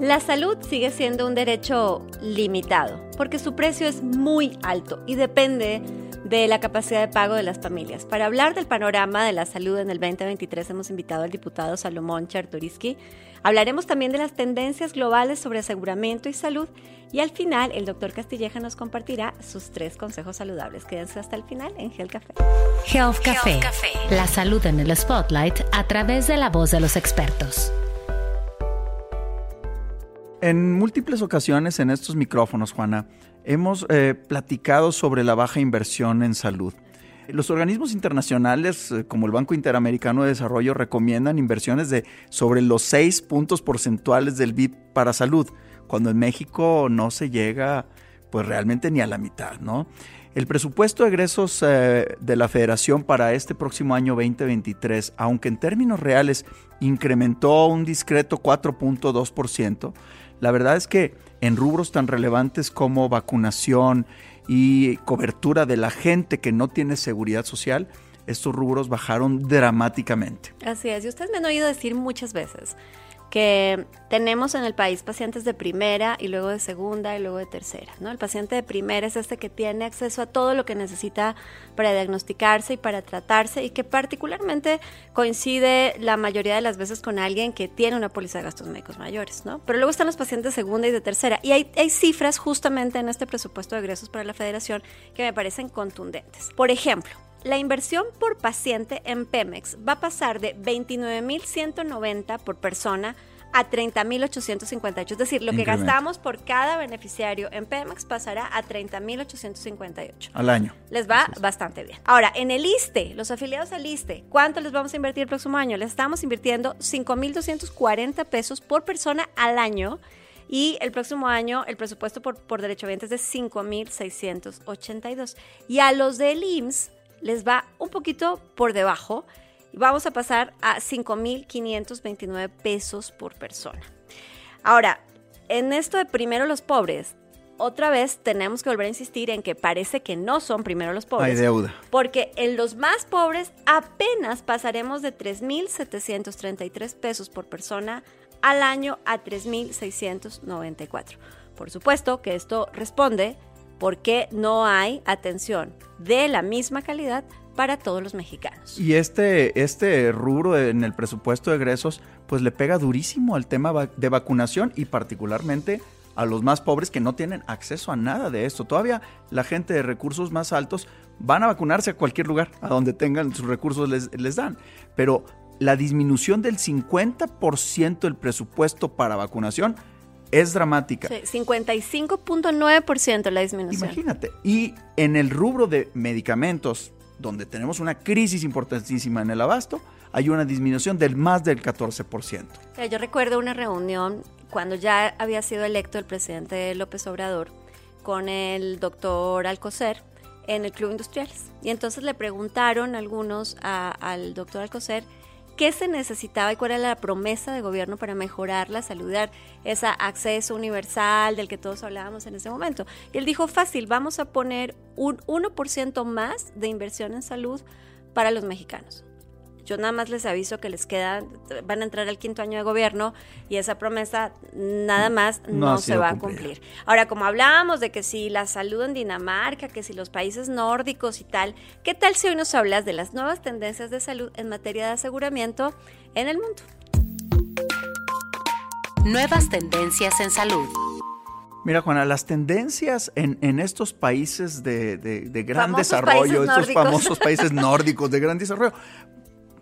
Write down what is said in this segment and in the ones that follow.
La salud sigue siendo un derecho limitado porque su precio es muy alto y depende de la capacidad de pago de las familias. Para hablar del panorama de la salud en el 2023 hemos invitado al diputado Salomón Chertoriski. Hablaremos también de las tendencias globales sobre aseguramiento y salud y al final el doctor Castilleja nos compartirá sus tres consejos saludables. Quédense hasta el final en Health Café. Health Café. La salud en el spotlight a través de la voz de los expertos. En múltiples ocasiones en estos micrófonos, Juana, hemos eh, platicado sobre la baja inversión en salud. Los organismos internacionales, eh, como el Banco Interamericano de Desarrollo, recomiendan inversiones de sobre los 6 puntos porcentuales del BIP para salud, cuando en México no se llega pues realmente ni a la mitad, ¿no? El presupuesto de egresos eh, de la Federación para este próximo año 2023, aunque en términos reales incrementó un discreto 4.2%, la verdad es que en rubros tan relevantes como vacunación y cobertura de la gente que no tiene seguridad social, estos rubros bajaron dramáticamente. Así es, y ustedes me han oído decir muchas veces que tenemos en el país pacientes de primera y luego de segunda y luego de tercera. ¿no? El paciente de primera es este que tiene acceso a todo lo que necesita para diagnosticarse y para tratarse y que particularmente coincide la mayoría de las veces con alguien que tiene una póliza de gastos médicos mayores. ¿no? Pero luego están los pacientes de segunda y de tercera y hay, cifras justamente en este presupuesto de egresos para la federación que me parecen contundentes. Por ejemplo, la inversión por paciente en Pemex va a pasar de 29.190 por persona a 30.858. Es decir, lo que gastamos por cada beneficiario en Pemex pasará a 30.858. Al año. Les va bastante bien. Ahora, en el ISTE, los afiliados al ISTE, ¿cuánto les vamos a invertir el próximo año? Les estamos invirtiendo 5.240 pesos por persona al año. Y el próximo año el presupuesto por, por derechohabientes es de 5.682. Y a los del IMSS les va un poquito por debajo vamos a pasar a 5.529 pesos por persona. Ahora, en esto de primero los pobres, otra vez tenemos que volver a insistir en que parece que no son primero los pobres. Hay deuda. Porque en los más pobres apenas pasaremos de 3.733 pesos por persona al año a 3.694. Por supuesto que esto responde porque no hay atención de la misma calidad para todos los mexicanos. Y este, este rubro en el presupuesto de egresos, pues le pega durísimo al tema de vacunación y particularmente a los más pobres que no tienen acceso a nada de esto. Todavía la gente de recursos más altos van a vacunarse a cualquier lugar, a donde tengan sus recursos les, les dan. Pero la disminución del 50% del presupuesto para vacunación es dramática. Sí, 55.9% la disminución. Imagínate. Y en el rubro de medicamentos, donde tenemos una crisis importantísima en el abasto, hay una disminución del más del 14%. Yo recuerdo una reunión cuando ya había sido electo el presidente López Obrador con el doctor Alcocer en el Club Industriales. Y entonces le preguntaron algunos al doctor Alcocer qué se necesitaba y cuál era la promesa de gobierno para mejorar la salud, ese acceso universal del que todos hablábamos en ese momento. Y él dijo, fácil, vamos a poner un 1% más de inversión en salud para los mexicanos. Yo nada más les aviso que les quedan, van a entrar al quinto año de gobierno y esa promesa nada más no, se va a cumplir. Ahora, como hablábamos de que si la salud en Dinamarca, que si los países nórdicos y tal, ¿qué tal si hoy nos hablas de las nuevas tendencias de salud en materia de aseguramiento en el mundo? Nuevas tendencias en salud. Mira, Juana, las tendencias en, estos países de, gran desarrollo, estos famosos países nórdicos de gran desarrollo,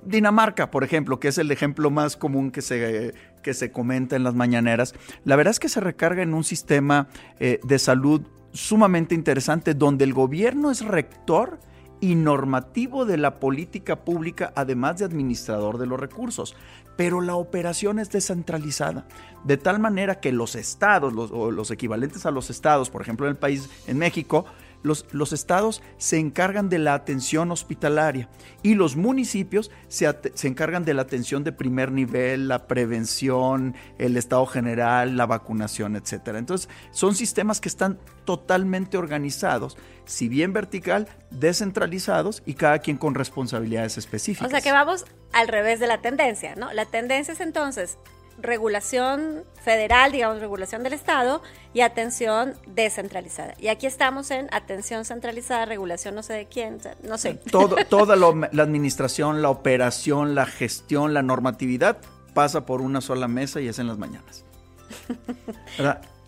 Dinamarca, por ejemplo, que es el ejemplo más común que se, que se comenta en las mañaneras, la verdad es que se recarga en un sistema eh, de salud sumamente interesante donde el gobierno es rector y normativo de la política pública, además de administrador de los recursos. Pero la operación es descentralizada, de tal manera que los estados, los, o los equivalentes a los estados, por ejemplo en el país, en México, los, estados se encargan de la atención hospitalaria y los municipios se, se, encargan de la atención de primer nivel, la prevención, el estado general, la vacunación, etc. Entonces, son sistemas que están totalmente organizados, si bien vertical, descentralizados y cada quien con responsabilidades específicas. O sea que vamos al revés de la tendencia, ¿no? La tendencia es entonces regulación federal, digamos, regulación del Estado y atención descentralizada. Y aquí estamos en atención centralizada, regulación no sé de quién, no sé. Todo, toda la administración, la operación, la gestión, la normatividad pasa por una sola mesa y es en las mañanas.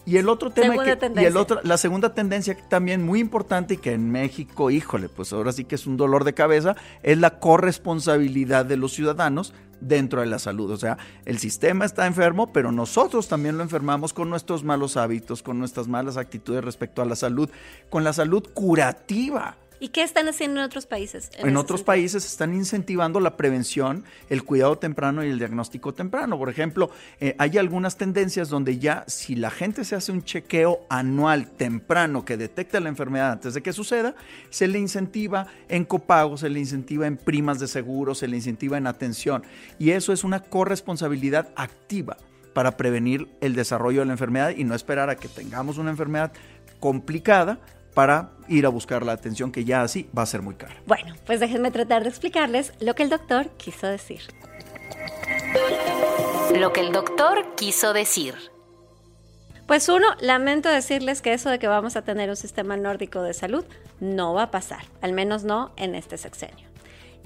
Y el otro tema que, y el otro, la segunda tendencia también muy importante y que en México, híjole, pues ahora sí que es un dolor de cabeza, es la corresponsabilidad de los ciudadanos dentro de la salud. O sea, el sistema está enfermo, pero nosotros también lo enfermamos con nuestros malos hábitos, con nuestras malas actitudes respecto a la salud, con la salud curativa. ¿Y qué están haciendo en otros países? En, otros países están incentivando la prevención, el cuidado temprano y el diagnóstico temprano. Por ejemplo, eh, hay algunas tendencias donde ya si la gente se hace un chequeo anual temprano que detecta la enfermedad antes de que suceda, se le incentiva en copagos, se le incentiva en primas de seguro, se le incentiva en atención. Y eso es una corresponsabilidad activa para prevenir el desarrollo de la enfermedad y no esperar a que tengamos una enfermedad complicada para ir a buscar la atención que ya así va a ser muy cara. Bueno, pues déjenme tratar de explicarles lo que el doctor quiso decir. Lo que el doctor quiso decir. Pues uno, lamento decirles que eso de que vamos a tener un sistema nórdico de salud no va a pasar, al menos no en este sexenio.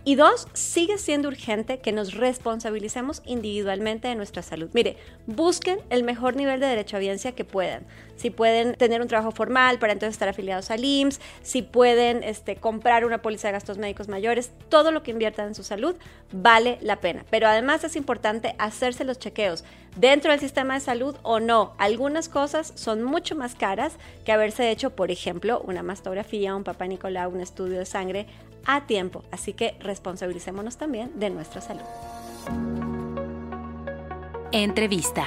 Y dos, sigue siendo urgente que nos responsabilicemos individualmente de nuestra salud. Mire, busquen el mejor nivel de derecho a biencia que puedan. Si pueden tener un trabajo formal para entonces estar afiliados al IMSS, si pueden este, comprar una póliza de gastos médicos mayores, todo lo que inviertan en su salud vale la pena. Pero además es importante hacerse los chequeos dentro del sistema de salud o no. Algunas cosas son mucho más caras que haberse hecho, por ejemplo, una mastografía, un papá Nicolau, un estudio de sangre a tiempo. Así que responsabilicémonos también de nuestra salud. Entrevista.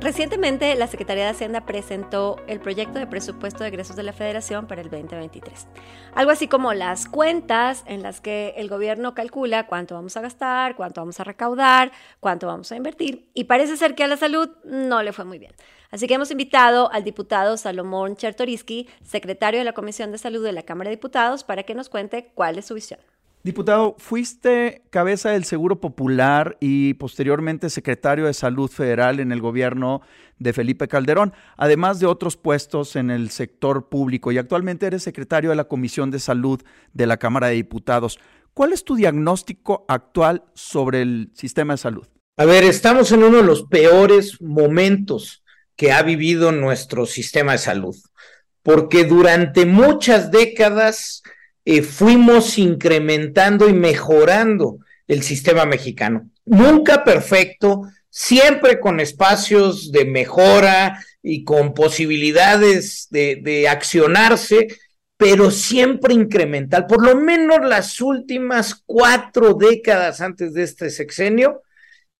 Recientemente, la Secretaría de Hacienda presentó el proyecto de presupuesto de egresos de la Federación para el 2023. Algo así como las cuentas en las que el gobierno calcula cuánto vamos a gastar, cuánto vamos a recaudar, cuánto vamos a invertir. Y parece ser que a la salud no le fue muy bien. Así que hemos invitado al diputado Salomón Chertoriski, secretario de la Comisión de Salud de la Cámara de Diputados, para que nos cuente cuál es su visión. Diputado, fuiste cabeza del Seguro Popular y posteriormente secretario de Salud Federal en el gobierno de Felipe Calderón, además de otros puestos en el sector público y actualmente eres secretario de la Comisión de Salud de la Cámara de Diputados. ¿Cuál es tu diagnóstico actual sobre el sistema de salud? A ver, estamos en uno de los peores momentos que ha vivido nuestro sistema de salud, porque durante muchas décadas eh, fuimos incrementando y mejorando el sistema mexicano. Nunca perfecto, siempre con espacios de mejora y con posibilidades de, de accionarse, pero siempre incremental. Por lo menos las últimas cuatro décadas antes de este sexenio,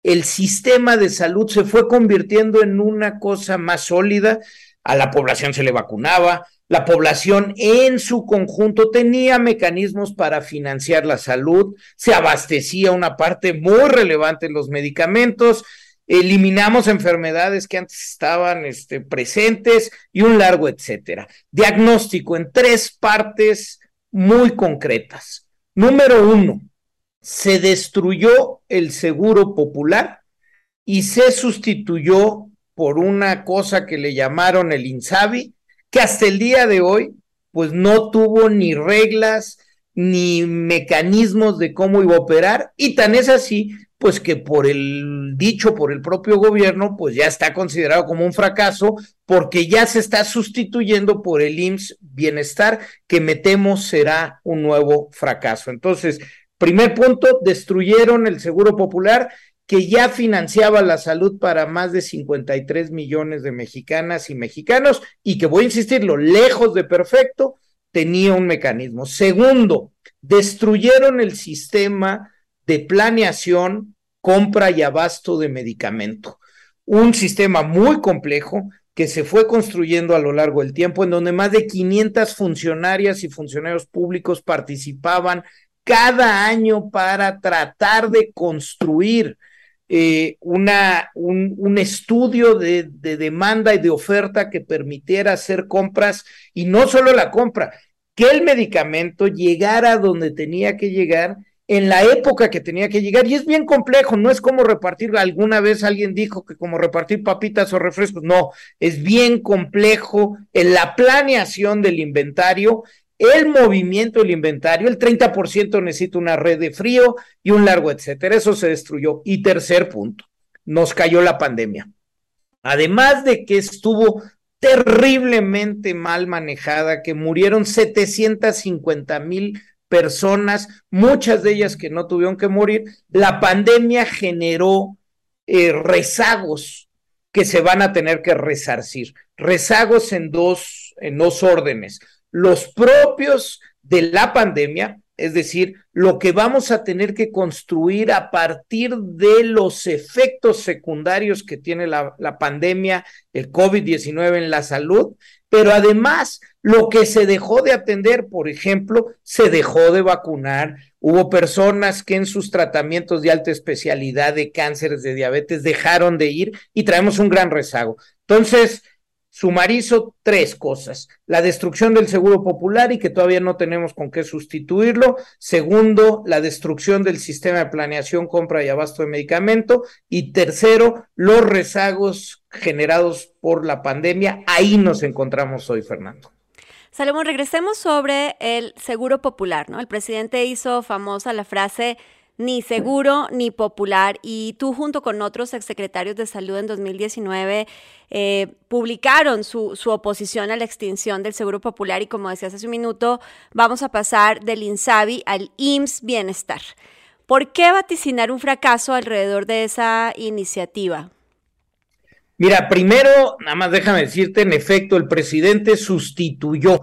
el sistema de salud se fue convirtiendo en una cosa más sólida, a la población se le vacunaba, la población en su conjunto tenía mecanismos para financiar la salud, se abastecía una parte muy relevante en los medicamentos, eliminamos enfermedades que antes estaban este, presentes y un largo etcétera. Diagnóstico en tres partes muy concretas. Número uno, se destruyó el seguro popular y se sustituyó por una cosa que le llamaron el INSABI, que hasta el día de hoy, pues no tuvo ni reglas ni mecanismos de cómo iba a operar, y tan es así, pues que por el dicho por el propio gobierno, pues ya está considerado como un fracaso, porque ya se está sustituyendo por el IMSS Bienestar, que metemos será un nuevo fracaso. Entonces, Primer punto, destruyeron el Seguro Popular que ya financiaba la salud para más de 53 millones de mexicanas y mexicanos y que voy a insistirlo, lejos de perfecto, tenía un mecanismo. Segundo, destruyeron el sistema de planeación, compra y abasto de medicamento. Un sistema muy complejo que se fue construyendo a lo largo del tiempo, en donde más de 500 funcionarias y funcionarios públicos participaban cada año para tratar de construir eh, una, un, un estudio de, de, demanda y de oferta que permitiera hacer compras y no solo la compra, que el medicamento llegara donde tenía que llegar en la época que tenía que llegar. Y es bien complejo, no es como repartir, alguna vez alguien dijo que como repartir papitas o refrescos, no, es bien complejo en la planeación del inventario, el movimiento del inventario, el 30% necesita una red de frío y un largo, etcétera, eso se destruyó. Y tercer punto, nos cayó la pandemia. Además de que estuvo terriblemente mal manejada, que murieron 750 mil personas, muchas de ellas que no tuvieron que morir, la pandemia generó eh, rezagos que se van a tener que resarcir, rezagos en dos, en dos órdenes, los propios de la pandemia, es decir, lo que vamos a tener que construir a partir de los efectos secundarios que tiene la, la pandemia, el COVID-19 en la salud, pero además lo que se dejó de atender, por ejemplo, se dejó de vacunar. Hubo personas que en sus tratamientos de alta especialidad de cánceres, de diabetes, dejaron de ir y traemos un gran rezago. Entonces, sumarizo tres cosas. La destrucción del seguro popular y que todavía no tenemos con qué sustituirlo. Segundo, la destrucción del sistema de planeación, compra y abasto de medicamento. Y tercero, los rezagos generados por la pandemia. Ahí nos encontramos hoy, Fernando. Salomón, regresemos sobre el seguro popular, ¿no? El presidente hizo famosa la frase ni seguro ni popular y tú junto con otros exsecretarios de salud en 2019 eh, publicaron su, su, oposición a la extinción del seguro popular y como decías hace un minuto, vamos a pasar del INSABI al IMSS Bienestar. ¿Por qué vaticinar un fracaso alrededor de esa iniciativa? Mira, primero, nada más déjame decirte, en efecto, el presidente sustituyó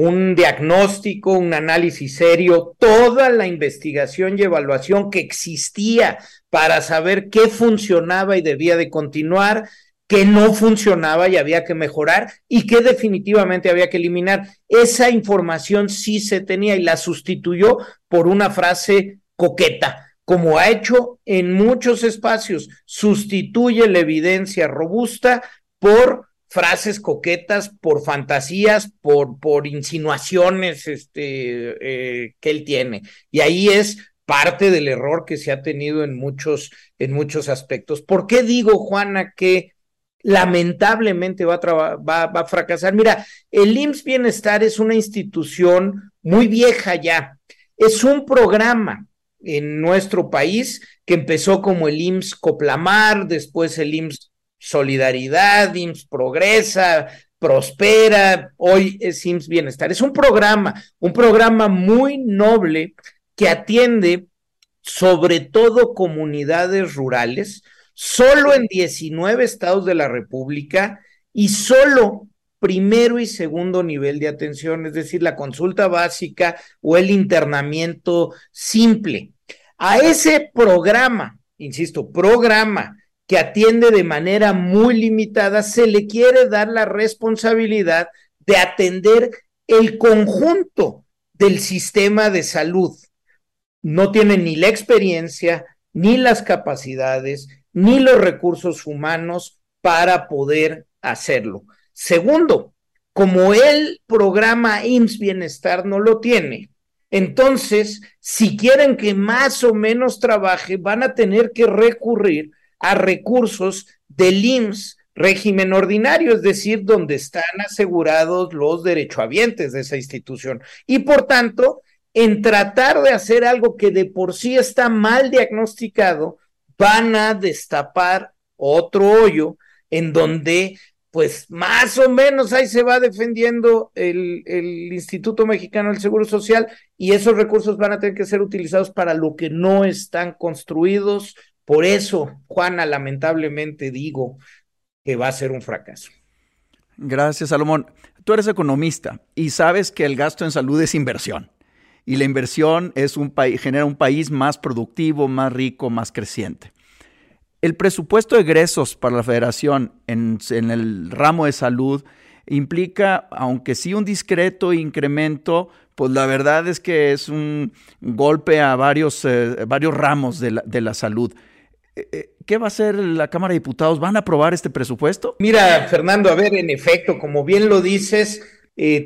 un diagnóstico, un análisis serio, toda la investigación y evaluación que existía para saber qué funcionaba y debía de continuar, qué no funcionaba y había que mejorar y qué definitivamente había que eliminar. Esa información sí se tenía y la sustituyó por una frase coqueta como ha hecho en muchos espacios, sustituye la evidencia robusta por frases coquetas, por fantasías, por, por insinuaciones este, eh, que él tiene. Y ahí es parte del error que se ha tenido en muchos, en muchos aspectos. ¿Por qué digo, Juana, que lamentablemente va a, va, a fracasar? Mira, el IMSS Bienestar es una institución muy vieja ya. Es un programa en nuestro país, que empezó como el IMSS Coplamar, después el IMSS Solidaridad, IMSS Progresa, Prospera, hoy es IMSS Bienestar. Es un programa, un programa muy noble que atiende sobre todo comunidades rurales, solo en 19 estados de la República y solo primero y segundo nivel de atención, es decir, la consulta básica o el internamiento simple. A ese programa, insisto, programa que atiende de manera muy limitada, se le quiere dar la responsabilidad de atender el conjunto del sistema de salud. No tiene ni la experiencia, ni las capacidades, ni los recursos humanos para poder hacerlo. Segundo, como el programa IMSS Bienestar no lo tiene, entonces, si quieren que más o menos trabaje, van a tener que recurrir a recursos del IMSS régimen ordinario, es decir, donde están asegurados los derechohabientes de esa institución. Y por tanto, en tratar de hacer algo que de por sí está mal diagnosticado, van a destapar otro hoyo en donde pues más o menos ahí se va defendiendo el, el, Instituto Mexicano del Seguro Social y esos recursos van a tener que ser utilizados para lo que no están construidos. Por eso, Juana, lamentablemente digo que va a ser un fracaso. Gracias, Salomón. Tú eres economista y sabes que el gasto en salud es inversión. Y la inversión es un genera un país más productivo, más rico, más creciente. El presupuesto de egresos para la federación en, el ramo de salud implica, aunque sí un discreto incremento, pues la verdad es que es un golpe a varios, eh, varios ramos de la, salud. Eh, eh, ¿Qué va a hacer la Cámara de Diputados? ¿Van a aprobar este presupuesto? Mira, Fernando, a ver, en efecto, como bien lo dices,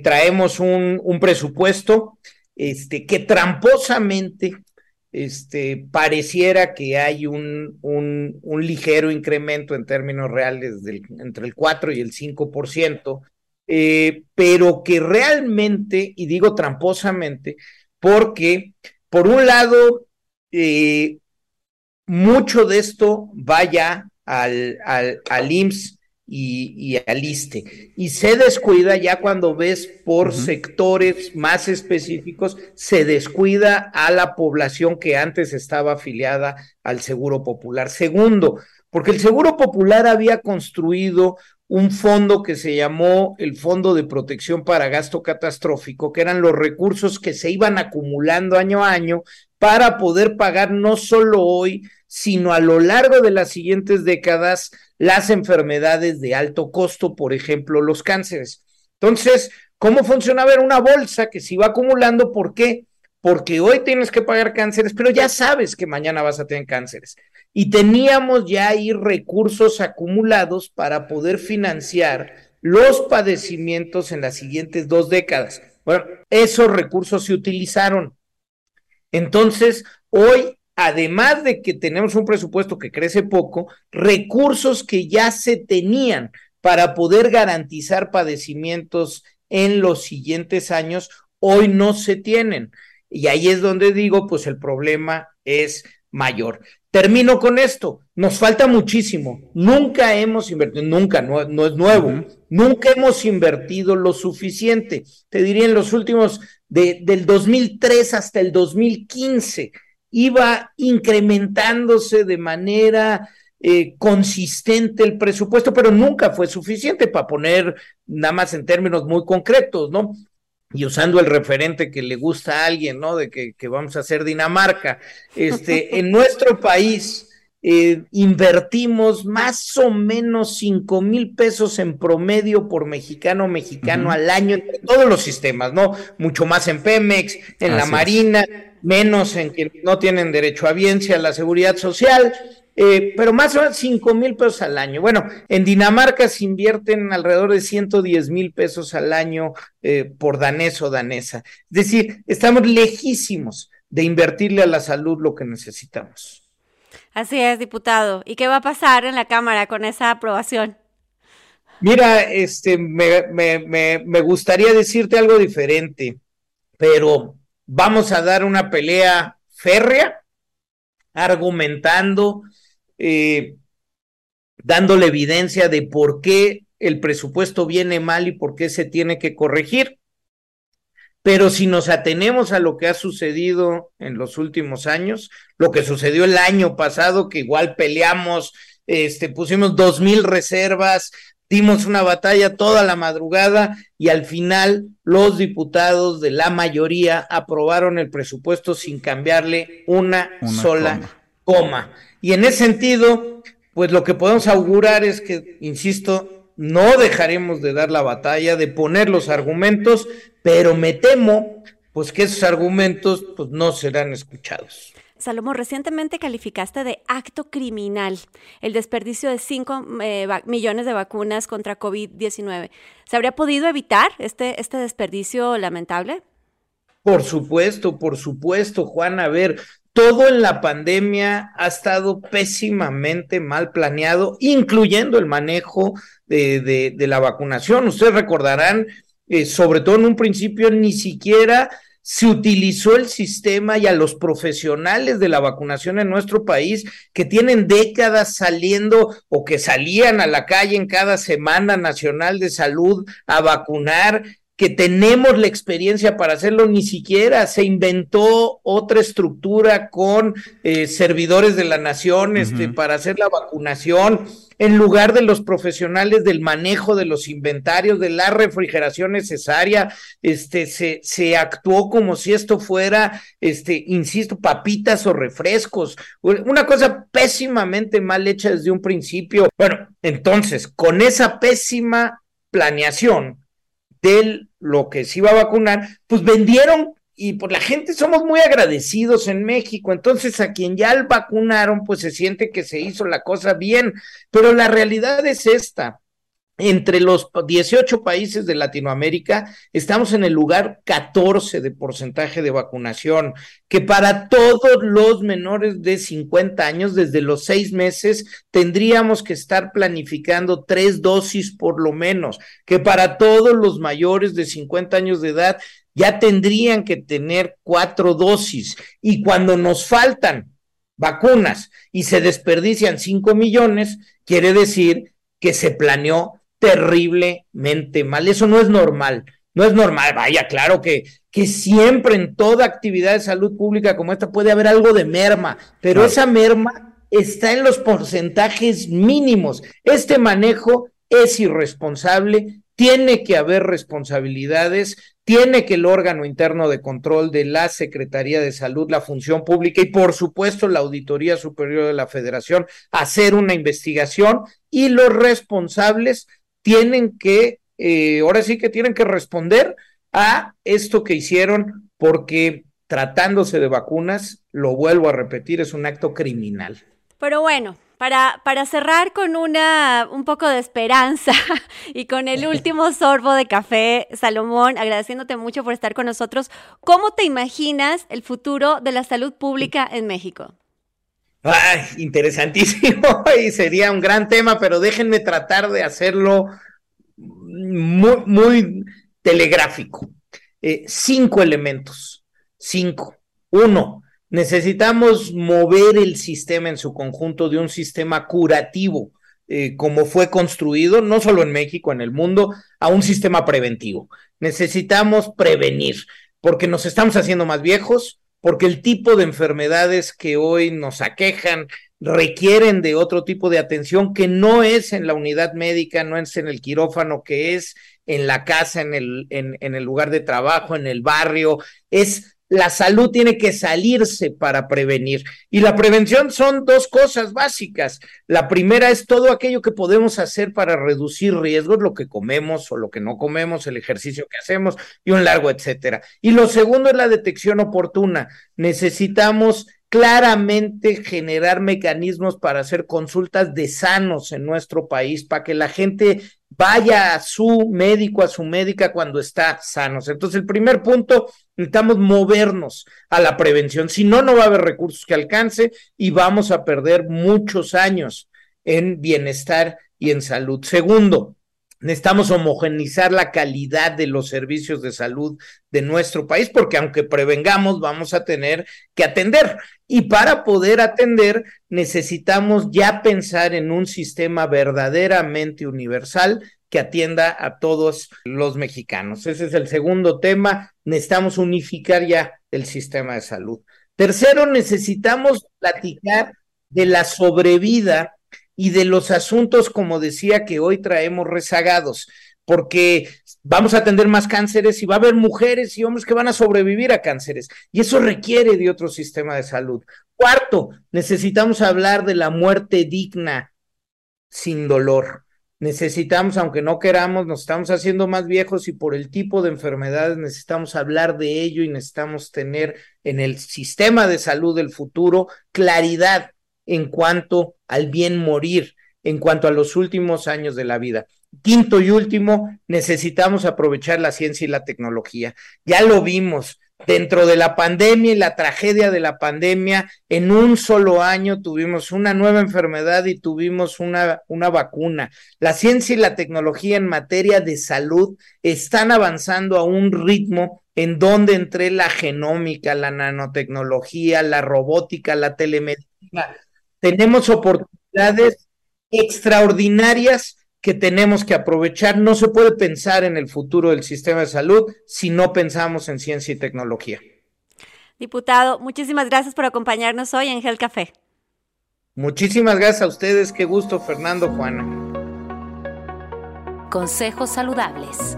traemos un, presupuesto este, que tramposamente este, pareciera que hay un, un, un ligero incremento en términos reales del, entre el 4 y el 5%, eh, pero que realmente, y digo tramposamente, porque por un lado, eh, mucho de esto vaya al, al, al IMSS y, y, al ISTE. Y se descuida ya cuando ves por sectores más específicos, se descuida a la población que antes estaba afiliada al Seguro Popular. Segundo, porque el Seguro Popular había construido un fondo que se llamó el Fondo de Protección para Gasto Catastrófico, que eran los recursos que se iban acumulando año a año para poder pagar no solo hoy, sino a lo largo de las siguientes décadas las enfermedades de alto costo, por ejemplo, los cánceres. Entonces, ¿cómo funcionaba? Era una bolsa que se iba acumulando. ¿Por qué? Porque hoy tienes que pagar cánceres, pero ya sabes que mañana vas a tener cánceres y teníamos ya ahí recursos acumulados para poder financiar los padecimientos en las siguientes dos décadas. Bueno, esos recursos se utilizaron. Entonces, hoy, además de que tenemos un presupuesto que crece poco, recursos que ya se tenían para poder garantizar padecimientos en los siguientes años, hoy no se tienen. Y ahí es donde digo, pues el problema es mayor. Termino con esto. Nos falta muchísimo. Nunca hemos invertido, nunca, no, no es nuevo. Nunca hemos invertido lo suficiente. Te diría en los últimos, de, del 2003 hasta el 2015, iba incrementándose de manera eh, consistente el presupuesto, pero nunca fue suficiente para poner nada más en términos muy concretos, ¿no? y usando el referente que le gusta a alguien, ¿no? De que, que vamos a hacer Dinamarca. Este, en nuestro país eh, invertimos más o menos cinco mil pesos en promedio por mexicano mexicano al año en todos los sistemas, ¿no? Mucho más en Pemex, en la Marina, menos en quienes no tienen derecho a biencia, a la seguridad social, eh, pero más o menos 5 mil pesos al año. Bueno, en Dinamarca se invierten alrededor de 110 mil pesos al año eh, por danés o danesa. Es decir, estamos lejísimos de invertirle a la salud lo que necesitamos. Así es, diputado. ¿Y qué va a pasar en la Cámara con esa aprobación? Mira, este, me, me, me gustaría decirte algo diferente, pero vamos a dar una pelea férrea argumentando eh, dándole evidencia de por qué el presupuesto viene mal y por qué se tiene que corregir. Pero si nos atenemos a lo que ha sucedido en los últimos años, lo que sucedió el año pasado, que igual peleamos, este, pusimos dos mil reservas, dimos una batalla toda la madrugada y al final los diputados de la mayoría aprobaron el presupuesto sin cambiarle una, sola coma. Y en ese sentido, pues lo que podemos augurar es que, insisto, no dejaremos de dar la batalla, de poner los argumentos, pero me temo pues que esos argumentos pues no serán escuchados. Salomón, recientemente calificaste de acto criminal el desperdicio de 5 eh, millones de vacunas contra COVID-19. ¿Se habría podido evitar este, este desperdicio lamentable? Por supuesto, por supuesto, Juan. A ver, todo en la pandemia ha estado pésimamente mal planeado, incluyendo el manejo de, la vacunación. Ustedes recordarán, eh, sobre todo en un principio, ni siquiera se utilizó el sistema y a los profesionales de la vacunación en nuestro país que tienen décadas saliendo o que salían a la calle en cada semana nacional de salud a vacunar que tenemos la experiencia para hacerlo, ni siquiera se inventó otra estructura con eh, servidores de la nación este, para hacer la vacunación, en lugar de los profesionales del manejo de los inventarios, de la refrigeración necesaria, este, se, se actuó como si esto fuera, este, insisto, papitas o refrescos, una cosa pésimamente mal hecha desde un principio. Bueno, entonces, con esa pésima planeación, de lo que se iba a vacunar, pues vendieron y por la gente somos muy agradecidos en México, entonces a quien ya vacunaron, pues se siente que se hizo la cosa bien, pero la realidad es esta. Entre los 18 países de Latinoamérica, estamos en el lugar 14 de porcentaje de vacunación, que para todos los menores de 50 años, desde los seis meses, tendríamos que estar planificando tres dosis por lo menos, que para todos los mayores de 50 años de edad ya tendrían que tener cuatro dosis. Y cuando nos faltan vacunas y se desperdician 5 millones, quiere decir que se planeó terriblemente mal. Eso no es normal. No es normal, vaya, claro que, que siempre en toda actividad de salud pública como esta puede haber algo de merma, pero esa merma está en los porcentajes mínimos. Este manejo es irresponsable, tiene que haber responsabilidades, tiene que el órgano interno de control de la Secretaría de Salud, la función pública y por supuesto la Auditoría Superior de la Federación hacer una investigación y los responsables tienen que, eh, ahora sí que tienen que responder a esto que hicieron porque tratándose de vacunas, lo vuelvo a repetir, es un acto criminal. Pero bueno, para, para, cerrar con una, un poco de esperanza y con el último sorbo de café, Salomón, agradeciéndote mucho por estar con nosotros, ¿cómo te imaginas el futuro de la salud pública en México? Interesantísimo y sería un gran tema, pero déjenme tratar de hacerlo muy, muy telegráfico. Eh, cinco elementos, cinco. Uno, necesitamos mover el sistema en su conjunto de un sistema curativo, eh, como fue construido, no solo en México, en el mundo, a un sistema preventivo. Necesitamos prevenir, porque nos estamos haciendo más viejos, porque el tipo de enfermedades que hoy nos aquejan requieren de otro tipo de atención que no es en la unidad médica, no es en el quirófano, que es en la casa, en el, lugar de trabajo, en el barrio, es la salud tiene que salirse para prevenir. Y la prevención son dos cosas básicas. La primera es todo aquello que podemos hacer para reducir riesgos, lo que comemos o lo que no comemos, el ejercicio que hacemos y un largo etcétera. Y lo segundo es la detección oportuna. Necesitamos claramente generar mecanismos para hacer consultas de sanos en nuestro país, para que la gente vaya a su médico, a su médica cuando está sanos. Entonces, el primer punto, necesitamos movernos a la prevención. Si no, no va a haber recursos que alcance y vamos a perder muchos años en bienestar y en salud. Segundo, Necesitamos homogenizar la calidad de los servicios de salud de nuestro país, porque aunque prevengamos, vamos a tener que atender. Y para poder atender, necesitamos ya pensar en un sistema verdaderamente universal que atienda a todos los mexicanos. Ese es el segundo tema. Necesitamos unificar ya el sistema de salud. Tercero, necesitamos platicar de la sobrevida y de los asuntos, como decía, que hoy traemos rezagados, porque vamos a atender más cánceres y va a haber mujeres y hombres que van a sobrevivir a cánceres, y eso requiere de otro sistema de salud. Cuarto, necesitamos hablar de la muerte digna sin dolor. Necesitamos, aunque no queramos, nos estamos haciendo más viejos y por el tipo de enfermedades necesitamos hablar de ello y necesitamos tener en el sistema de salud del futuro claridad en cuanto al bien morir, en cuanto a los últimos años de la vida. Quinto y último, necesitamos aprovechar la ciencia y la tecnología. Ya lo vimos, dentro de la pandemia y la tragedia de la pandemia, en un solo año tuvimos una nueva enfermedad y tuvimos una, una, vacuna. La ciencia y la tecnología en materia de salud están avanzando a un ritmo en donde entre la genómica, la nanotecnología, la robótica, la telemedicina, tenemos oportunidades extraordinarias que tenemos que aprovechar. No se puede pensar en el futuro del sistema de salud si no pensamos en ciencia y tecnología. Diputado, muchísimas gracias por acompañarnos hoy en Gel Café. Muchísimas gracias a ustedes. Qué gusto, Fernando, Juana. Consejos saludables.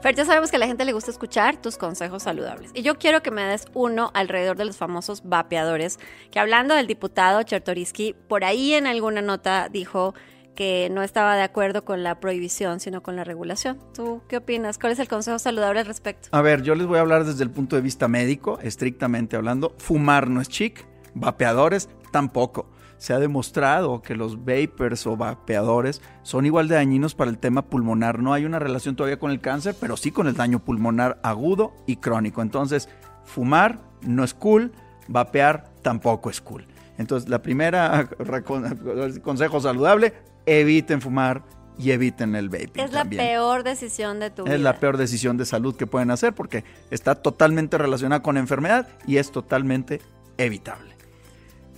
Fer, ya sabemos que a la gente le gusta escuchar tus consejos saludables. Y yo quiero que me des uno alrededor de los famosos vapeadores, que hablando del diputado Chertoriski, por ahí en alguna nota dijo que no estaba de acuerdo con la prohibición, sino con la regulación. ¿Tú qué opinas? ¿Cuál es el consejo saludable al respecto? A ver, yo les voy a hablar desde el punto de vista médico, estrictamente hablando. Fumar no es chic, vapeadores tampoco. se ha demostrado que los vapers o vapeadores son igual de dañinos para el tema pulmonar. No hay una relación todavía con el cáncer, pero sí con el daño pulmonar agudo y crónico. Entonces, fumar no es cool, vapear tampoco es cool. Entonces, la primera consejo saludable, eviten fumar y eviten el vaping. Es la peor decisión de tu vida. Es la peor decisión de salud que pueden hacer porque está totalmente relacionada con la enfermedad y es totalmente evitable.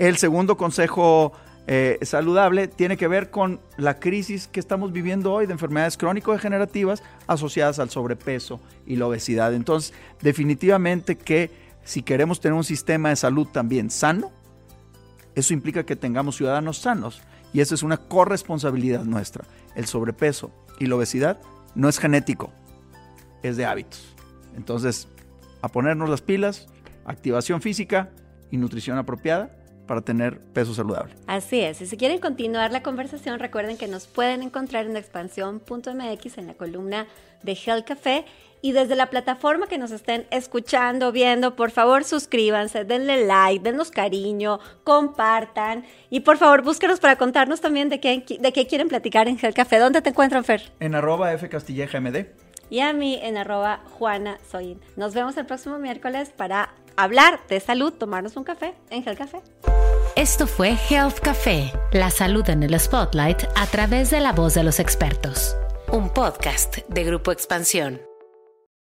El segundo consejo eh, saludable tiene que ver con la crisis que estamos viviendo hoy de enfermedades crónico-degenerativas asociadas al sobrepeso y la obesidad. Entonces, definitivamente que si queremos tener un sistema de salud también sano, eso implica que tengamos ciudadanos sanos y eso es una corresponsabilidad nuestra. El sobrepeso y la obesidad no es genético, es de hábitos. Entonces, a ponernos las pilas, activación física y nutrición apropiada para tener peso saludable. Así es. Y si quieren continuar la conversación, recuerden que nos pueden encontrar en expansión.mx en la columna de Health Café y desde la plataforma que nos estén escuchando, viendo, por favor suscríbanse, denle like, denos cariño, compartan y por favor búsquenos para contarnos también de qué, de qué quieren platicar en Gel Café. ¿Dónde te encuentran, Fer? En arroba fcastillejmd. Y a mí en arroba Juana Soyin. Nos vemos el próximo miércoles para hablar de salud, tomarnos un café en Gel Café. Esto fue Health Café, la salud en el spotlight a través de la voz de los expertos. Un podcast de Grupo Expansión.